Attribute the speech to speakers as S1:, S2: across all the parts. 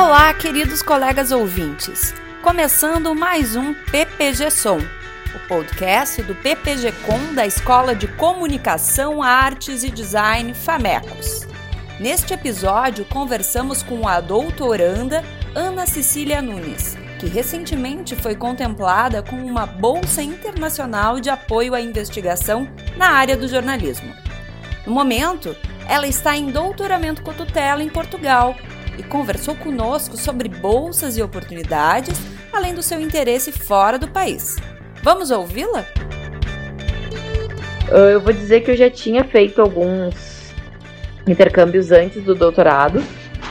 S1: Olá, queridos colegas ouvintes. Começando mais um PPG Som, o podcast do PPG Com da Escola de Comunicação, Artes e Design Famecos. Neste episódio, conversamos com a doutoranda Ana Cecília Nunes, que recentemente foi contemplada com uma Bolsa Internacional de Apoio à Investigação na área do jornalismo. No momento, ela está em doutoramento com tutela em Portugal e conversou conosco sobre bolsas e oportunidades, além do seu interesse fora do país. Vamos ouvi-la?
S2: Ah, eu vou dizer que eu já tinha feito alguns intercâmbios antes do doutorado,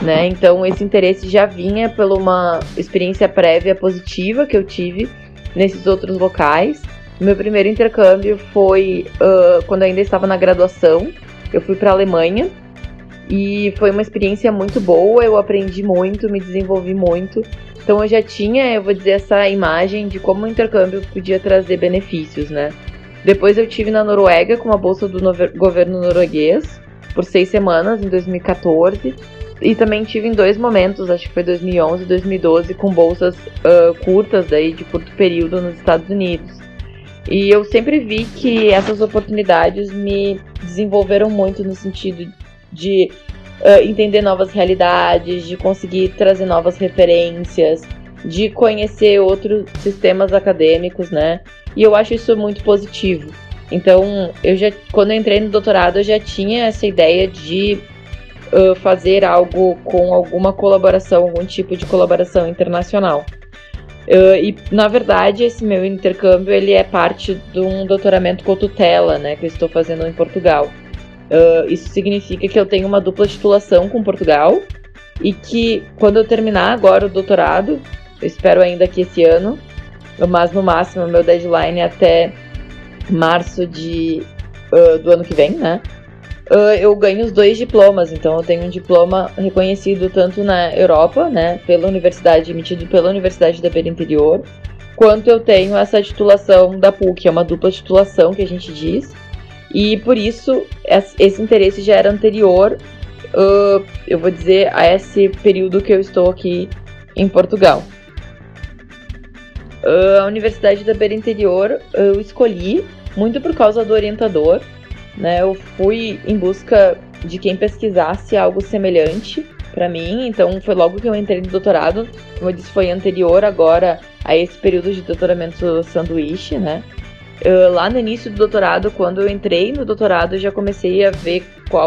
S2: né? Então esse interesse já vinha por uma experiência prévia positiva que eu tive nesses outros locais. Meu primeiro intercâmbio foi uh, quando eu ainda estava na graduação. Eu fui para a Alemanha e foi uma experiência muito boa, eu aprendi muito, me desenvolvi muito. Então eu já tinha, eu vou dizer, essa imagem de como o intercâmbio podia trazer benefícios, né? Depois eu tive na Noruega com a bolsa do governo norueguês por seis semanas em 2014 e também tive em dois momentos, acho que foi 2011 e 2012, com bolsas uh, curtas daí de curto período nos Estados Unidos. E eu sempre vi que essas oportunidades me desenvolveram muito no sentido de uh, entender novas realidades, de conseguir trazer novas referências, de conhecer outros sistemas acadêmicos, né? E eu acho isso muito positivo. Então, eu já, quando eu entrei no doutorado, eu já tinha essa ideia de uh, fazer algo com alguma colaboração, algum tipo de colaboração internacional. Uh, e, na verdade, esse meu intercâmbio ele é parte de um doutoramento com tutela, né, que eu estou fazendo em Portugal. Uh, isso significa que eu tenho uma dupla titulação com Portugal e que quando eu terminar agora o doutorado, eu espero ainda que esse ano, mas no máximo meu deadline é até março de, uh, do ano que vem, né? Uh, eu ganho os dois diplomas, então eu tenho um diploma reconhecido tanto na Europa, né, pela universidade, emitido pela Universidade da Beira Interior, quanto eu tenho essa titulação da PUC, é uma dupla titulação que a gente diz, e por isso esse interesse já era anterior, uh, eu vou dizer, a esse período que eu estou aqui em Portugal. Uh, a Universidade da Beira Interior eu escolhi muito por causa do orientador. Né? Eu fui em busca de quem pesquisasse algo semelhante para mim, então foi logo que eu entrei no doutorado. Como eu disse, foi anterior agora a esse período de doutoramento sanduíche, né? Uh, lá no início do doutorado, quando eu entrei no doutorado, eu já comecei a ver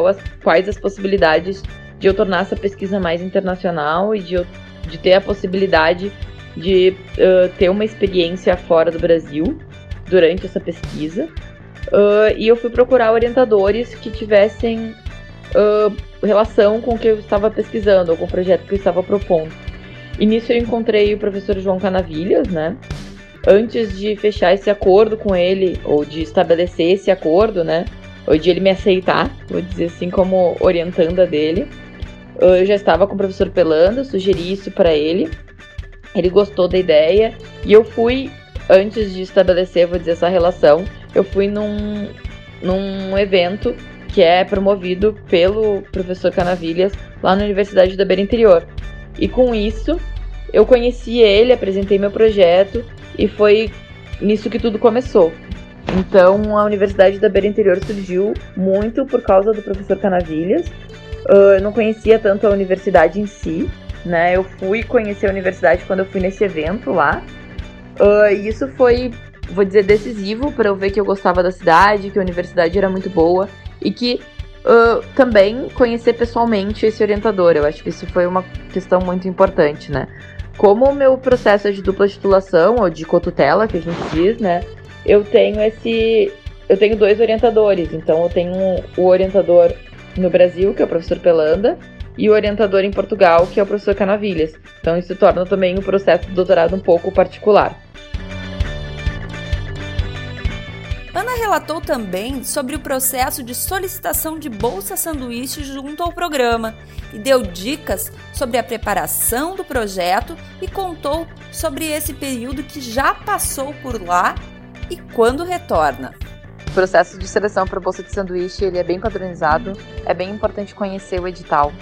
S2: as, quais as possibilidades de eu tornar essa pesquisa mais internacional e de, de ter a possibilidade de uh, ter uma experiência fora do Brasil durante essa pesquisa. Uh, e eu fui procurar orientadores que tivessem relação com o que eu estava pesquisando ou com o projeto que eu estava propondo. E nisso eu encontrei o professor João Canavilhas, né? Antes de fechar esse acordo com ele, ou de estabelecer esse acordo, né? Ou de ele me aceitar, vou dizer assim, como orientanda dele. Eu já estava com o professor Pelando, sugeri isso para ele. Ele gostou da ideia e eu fui, antes de estabelecer, vou dizer, essa relação, eu fui num, num evento que é promovido pelo professor Canavilhas lá na Universidade da Beira Interior. E com isso, eu conheci ele, apresentei meu projeto e foi nisso que tudo começou. Então a Universidade da Beira Interior surgiu muito por causa do professor Canavilhas. Uh, eu não conhecia tanto a universidade em si, né? Eu fui conhecer a universidade quando eu fui nesse evento lá. Uh, e isso foi, vou dizer, decisivo para eu ver que eu gostava da cidade, que a universidade era muito boa e que uh, também conhecer pessoalmente esse orientador. Eu acho que isso foi uma questão muito importante, né? Como o meu processo é de dupla titulação, ou de cotutela, que a gente diz, né? Eu tenho esse. Eu tenho dois orientadores. Então eu tenho o orientador no Brasil, que é o professor Pelanda, e o orientador em Portugal, que é o professor Canavilhas. Então isso torna também o processo do doutorado um pouco particular.
S1: Ana relatou também sobre o processo de solicitação de bolsa sanduíche junto ao programa e deu dicas sobre a preparação do projeto e contou sobre esse período que já passou por lá e quando retorna.
S2: O processo de seleção para bolsa de sanduíche ele é bem padronizado, é bem importante conhecer o edital.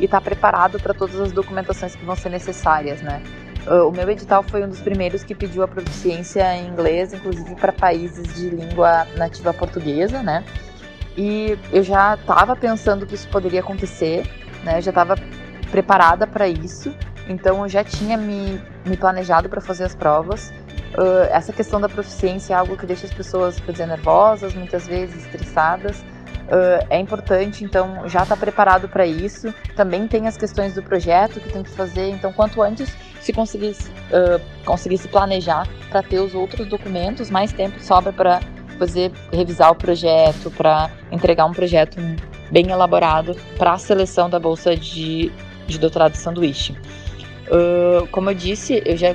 S2: e estar tá preparado para todas as documentações que vão ser necessárias, né? Uh, o meu edital foi um dos primeiros que pediu a proficiência em inglês, inclusive para países de língua nativa portuguesa, né? E eu já estava pensando que isso poderia acontecer, né? Eu já estava preparada para isso, então eu já tinha me, me planejado para fazer as provas. Uh, essa questão da proficiência é algo que deixa as pessoas, por dizer, nervosas, muitas vezes estressadas. Uh, é importante, então, já estar tá preparado para isso. Também tem as questões do projeto que tem que fazer, então, quanto antes se conseguisse, uh, conseguisse planejar para ter os outros documentos, mais tempo sobra para fazer revisar o projeto, para entregar um projeto bem elaborado para a seleção da bolsa de, de doutorado de sanduíche. Uh, como eu disse, eu já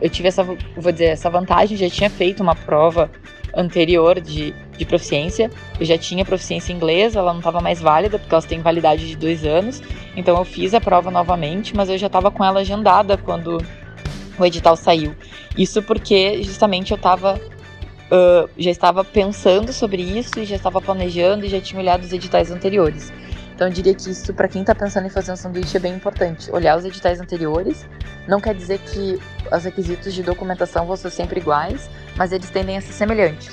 S2: eu tive essa, vou dizer, essa vantagem, já tinha feito uma prova anterior de, de proficiência. Eu já tinha proficiência em inglês, ela não estava mais válida, porque ela tem validade de dois anos. Então eu fiz a prova novamente, mas eu já estava com ela agendada quando o edital saiu. Isso porque justamente eu estava uh, já estava pensando sobre isso e já estava planejando e já tinha olhado os editais anteriores. Então eu diria que isso, para quem está pensando em fazer um sanduíche, é bem importante. Olhar os editais anteriores. Não quer dizer que os requisitos de documentação vão ser sempre iguais, mas eles tendem a ser semelhantes.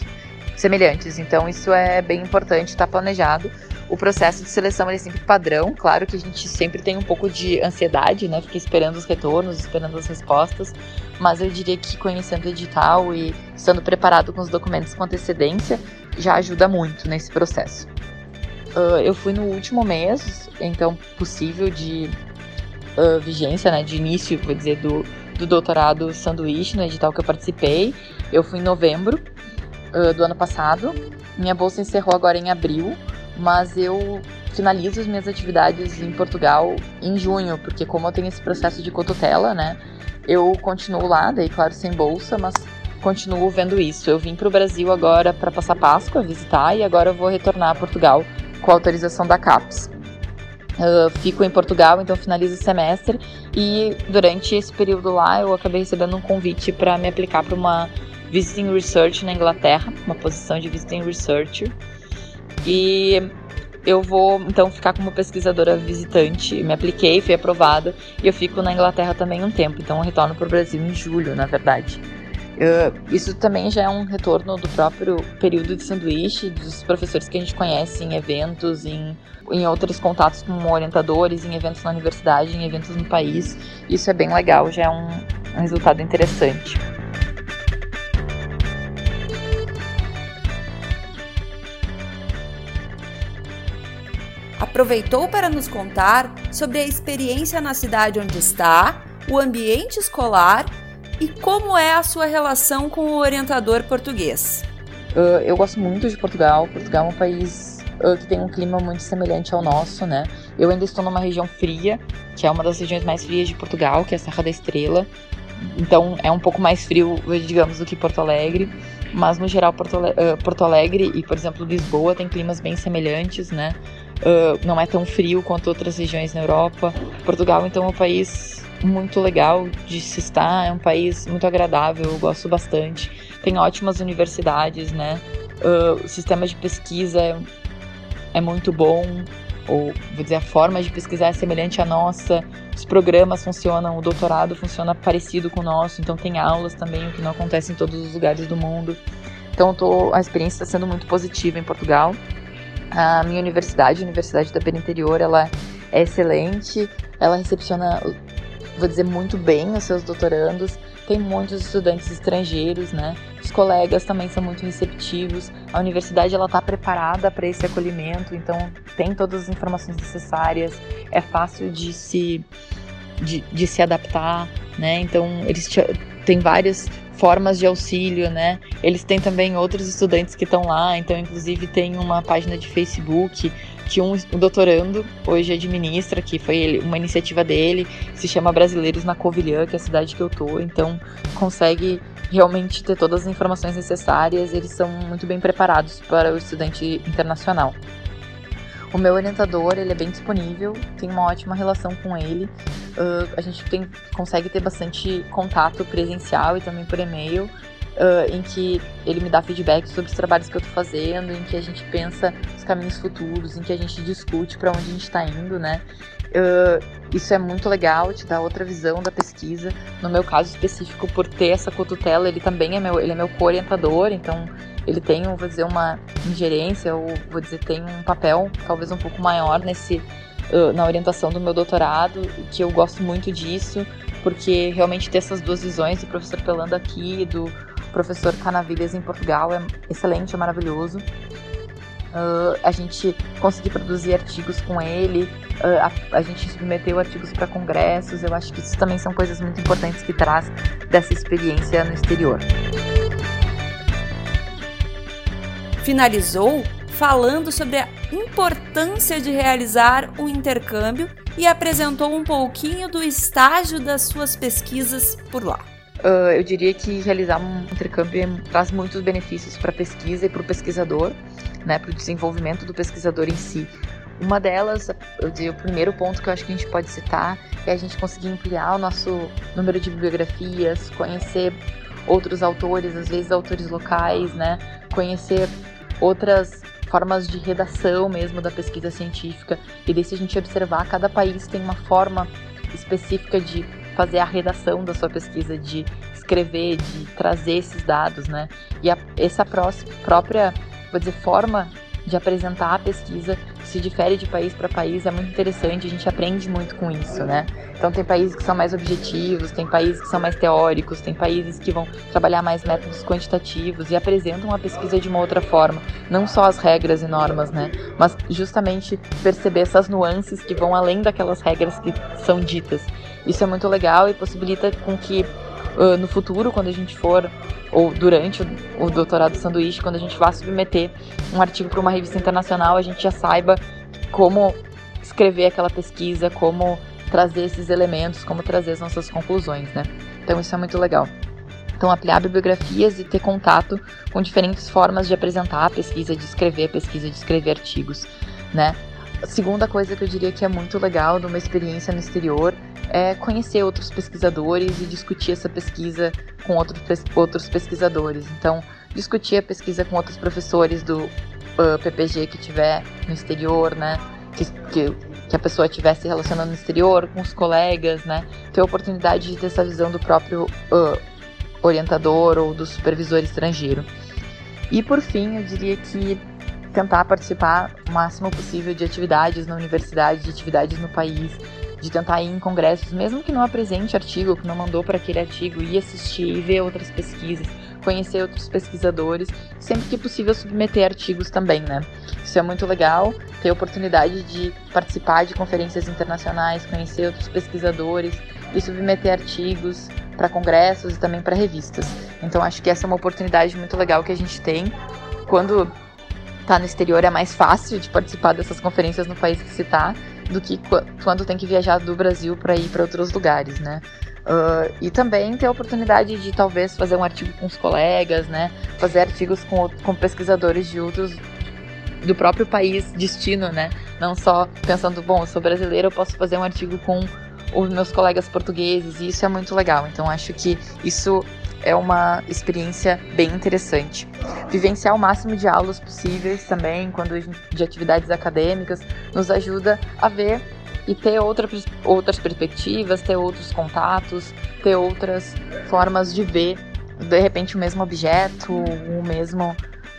S2: Semelhantes. Então isso é bem importante, estar tá planejado. O processo de seleção é sempre padrão. Claro que a gente sempre tem um pouco de ansiedade, né? Fica esperando os retornos, esperando as respostas. Mas eu diria que conhecendo o edital e estando preparado com os documentos com antecedência já ajuda muito nesse processo. Uh, eu fui no último mês, então possível de uh, vigência, né, de início, vou dizer, do, do doutorado sanduíche no edital que eu participei. Eu fui em novembro uh, do ano passado. Minha bolsa encerrou agora em abril, mas eu finalizo as minhas atividades em Portugal em junho, porque como eu tenho esse processo de cotutela, né, eu continuo lá, daí claro sem bolsa, mas continuo vendo isso. Eu vim para o Brasil agora para passar Páscoa, visitar, e agora eu vou retornar a Portugal com autorização da CAPES. Uh, fico em Portugal, então finalizo o semestre e durante esse período lá eu acabei recebendo um convite para me aplicar para uma Visiting Research na Inglaterra, uma posição de Visiting Researcher. E eu vou então ficar como pesquisadora visitante. Me apliquei, fui aprovada e eu fico na Inglaterra também um tempo. Então eu retorno para o Brasil em julho, na verdade. Uh, isso também já é um retorno do próprio período de sanduíche, dos professores que a gente conhece em eventos, em, em outros contatos com orientadores, em eventos na universidade, em eventos no país. Isso é bem legal, já é um, um resultado interessante.
S1: Aproveitou para nos contar sobre a experiência na cidade onde está, o ambiente escolar e como é a sua relação com o orientador português?
S2: Uh, eu gosto muito de Portugal. Portugal é um país uh, que tem um clima muito semelhante ao nosso, né? Eu ainda estou numa região fria, que é uma das regiões mais frias de Portugal, que é a Serra da Estrela. Então é um pouco mais frio, digamos, do que Porto Alegre. Mas no geral, Porto, uh, Porto Alegre e, por exemplo, Lisboa tem climas bem semelhantes, né? Não é tão frio quanto outras regiões na Europa. Portugal, então, é um país muito legal de se estar, é um país muito agradável, eu gosto bastante. Tem ótimas universidades, né? Uh, o sistema de pesquisa é, é muito bom, ou vou dizer, a forma de pesquisar é semelhante à nossa, os programas funcionam, o doutorado funciona parecido com o nosso, então tem aulas também, o que não acontece em todos os lugares do mundo. Então tô, a experiência está sendo muito positiva em Portugal. A minha universidade, a Universidade da Pena Interior, ela é excelente, ela recepciona vou dizer, muito bem os seus doutorandos. Tem muitos estudantes estrangeiros, né? Os colegas também são muito receptivos. A universidade ela está preparada para esse acolhimento, então tem todas as informações necessárias. É fácil de se de, de se adaptar, né? Então eles têm várias formas de auxílio, né? Eles têm também outros estudantes que estão lá, então inclusive tem uma página de Facebook que um, doutorando hoje administra, que foi uma iniciativa dele, se chama Brasileiros na Covilhã, que é a cidade que eu tô, então consegue realmente ter todas as informações necessárias, eles são muito bem preparados para o estudante internacional. O meu orientador, ele é bem disponível, tem uma ótima relação com ele. Uh, a gente tem, consegue ter bastante contato presencial e também por e-mail uh, em que ele me dá feedback sobre os trabalhos que eu tô fazendo, em que a gente pensa os caminhos futuros, em que a gente discute para onde a gente está indo, né? uh, isso é muito legal, te dá outra visão da pesquisa. No meu caso específico, por ter essa cotutela, ele também é meu, ele é meu co-orientador, então ele tem, vou dizer, uma ingerência, ou vou dizer, tem um papel talvez um pouco maior nesse na orientação do meu doutorado, que eu gosto muito disso, porque realmente ter essas duas visões do professor Pelando aqui e do professor Canavilhas em Portugal é excelente, é maravilhoso. Uh, a gente conseguir produzir artigos com ele, uh, a, a, gente submeteu artigos para congressos, eu acho que isso também são coisas muito importantes que traz dessa experiência no exterior.
S1: Finalizou falando sobre a importância de realizar um intercâmbio e apresentou um pouquinho do estágio das suas pesquisas por lá.
S2: Uh, eu diria que realizar um intercâmbio traz muitos benefícios para a pesquisa e para o pesquisador, né, para o desenvolvimento do pesquisador em si. Uma delas, eu diria, o primeiro ponto que eu acho que a gente pode citar é a gente conseguir ampliar o nosso número de bibliografias, conhecer outros autores, às vezes autores locais, né, conhecer outras formas de redação mesmo da pesquisa científica. E daí, se a gente observar, cada país tem uma forma específica de fazer a redação da sua pesquisa, de escrever, de trazer esses dados, né? E a, essa própria, vou dizer, forma de apresentar a pesquisa se difere de país para país, é muito interessante, a gente aprende muito com isso, né? Então tem países que são mais objetivos, tem países que são mais teóricos, tem países que vão trabalhar mais métodos quantitativos e apresentam a pesquisa de uma outra forma, não só as regras e normas, né? Mas justamente perceber essas nuances que vão além daquelas regras que são ditas. Isso é muito legal e possibilita com que uh, no futuro, quando a gente for ou durante o, o doutorado sanduíche, quando a gente vá submeter um artigo para uma revista internacional, a gente já saiba como escrever aquela pesquisa, como trazer esses elementos, como trazer as nossas conclusões, né? Então isso é muito legal. Então, ampliar bibliografias e ter contato com diferentes formas de apresentar a pesquisa, de escrever a pesquisa, de escrever artigos, né? A segunda coisa que eu diria que é muito legal de uma experiência no exterior é conhecer outros pesquisadores e discutir essa pesquisa com outros, outros pesquisadores. Então, discutir a pesquisa com outros professores do uh, PPG que tiver no exterior, né? Que, que, que a pessoa estiver se relacionando no exterior, com os colegas, né? Ter a oportunidade de ter essa visão do próprio uh, orientador ou do supervisor estrangeiro. E por fim, eu diria que tentar participar o máximo possível de atividades na universidade, de atividades no país, de tentar ir em congressos, mesmo que não apresente artigo, que não mandou para aquele artigo, ir assistir e ver outras pesquisas, conhecer outros pesquisadores, sempre que possível submeter artigos também, né? Isso é muito legal, ter a oportunidade de participar de conferências internacionais, conhecer outros pesquisadores e submeter artigos para congressos e também para revistas. Então acho que essa é uma oportunidade muito legal que a gente tem quando está no exterior é mais fácil de participar dessas conferências no país que se está do que quando tem que viajar do Brasil para ir para outros lugares, né? Uh, e também ter a oportunidade de talvez fazer um artigo com os colegas, né? Fazer artigos com, com pesquisadores de outros do próprio país destino, né? Não só pensando, bom, eu sou brasileiro, eu posso fazer um artigo com os meus colegas portugueses e isso é muito legal. Então acho que isso é uma experiência bem interessante. Vivenciar o máximo de aulas possíveis também, quando de atividades acadêmicas, nos ajuda a ver e ter outra, outras perspectivas, ter outros contatos, ter outras formas de ver, de repente, o mesmo objeto, o mesmo,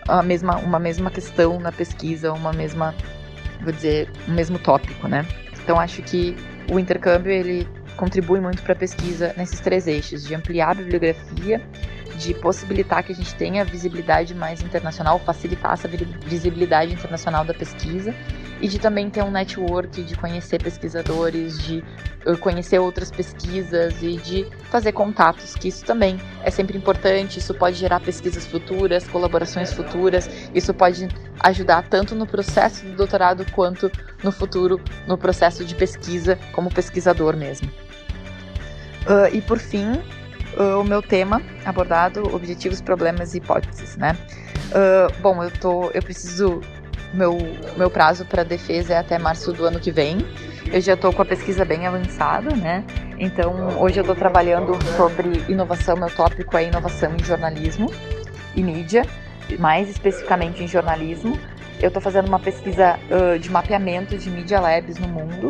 S2: a mesma, uma mesma questão na pesquisa, uma mesma, vou dizer, um mesmo tópico, né? Então, acho que o intercâmbio, ele contribui muito para a pesquisa nesses três eixos, de ampliar a bibliografia, de possibilitar que a gente tenha visibilidade mais internacional, facilitar essa visibilidade internacional da pesquisa e de também ter um network de conhecer pesquisadores, de uh, conhecer outras pesquisas e de fazer contatos, que isso também é sempre importante, isso pode gerar pesquisas futuras, colaborações futuras, isso pode ajudar tanto no processo do doutorado quanto no futuro no processo de pesquisa como pesquisador mesmo. Uh, e por fim, uh, o meu tema abordado, objetivos, problemas e hipóteses, né? Uh, bom, eu tô, eu preciso, meu, meu prazo para defesa é até março do ano que vem. Eu já estou com a pesquisa bem avançada, né? Então, hoje eu estou trabalhando sobre inovação, meu tópico é inovação em jornalismo e mídia, mais especificamente em jornalismo. Eu estou fazendo uma pesquisa uh, de mapeamento de media labs no mundo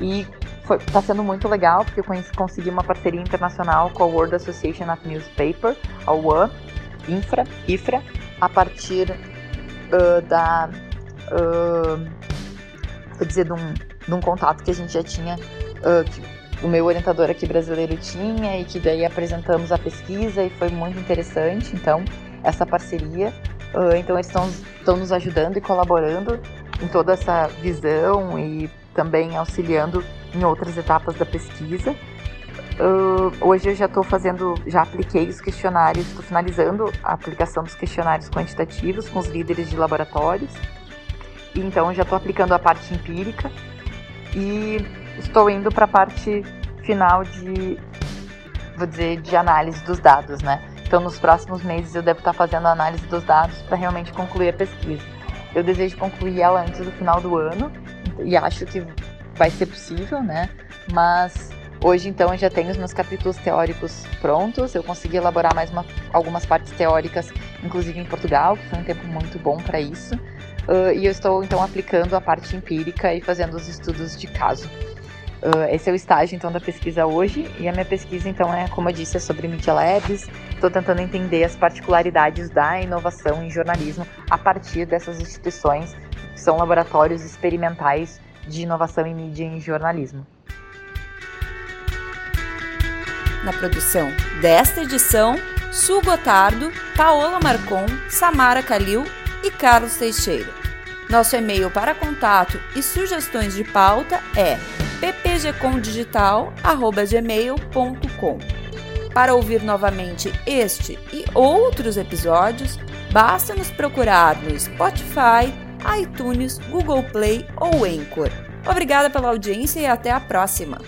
S2: E está sendo muito legal, porque eu consegui uma parceria internacional com a World Association of Newspaper, a WA, Infra, IFRA, a partir uh, da. Uh, vou dizer, de um, de um contato que a gente já tinha, uh, que o meu orientador aqui brasileiro tinha, e que daí apresentamos a pesquisa e foi muito interessante. Então, essa parceria. então, eles estão nos ajudando e colaborando em toda essa visão e também auxiliando em outras etapas da pesquisa. Uh, hoje eu já estou fazendo, já apliquei os questionários, estou finalizando a aplicação dos questionários quantitativos com os líderes de laboratórios. Então já estou aplicando a parte empírica e estou indo para a parte final de, vou dizer, de análise dos dados, né? Então nos próximos meses eu devo estar fazendo a análise dos dados para realmente concluir a pesquisa. Eu desejo concluir ela antes do final do ano e acho que vai ser possível, né? Mas hoje então eu já tenho os meus capítulos teóricos prontos, eu consegui elaborar mais uma, algumas partes teóricas, inclusive em Portugal, que foi um tempo muito bom para isso. Uh, e eu estou então aplicando a parte empírica e fazendo os estudos de caso. Uh, esse é o estágio então da pesquisa hoje e a minha pesquisa então é, como eu disse, é sobre Media Labs. Estou tentando entender as particularidades da inovação em jornalismo a partir dessas instituições que são laboratórios experimentais de inovação em mídia e em jornalismo.
S1: Na produção desta edição, Su Gotardo, Paola Marcon, Samara Calil e Carlos Teixeira. Nosso e-mail para contato e sugestões de pauta é ppgcomdigital.gmail.com. Para ouvir novamente este e outros episódios, basta nos procurar no Spotify, iTunes, Google Play ou Anchor. Obrigada pela audiência e até a próxima!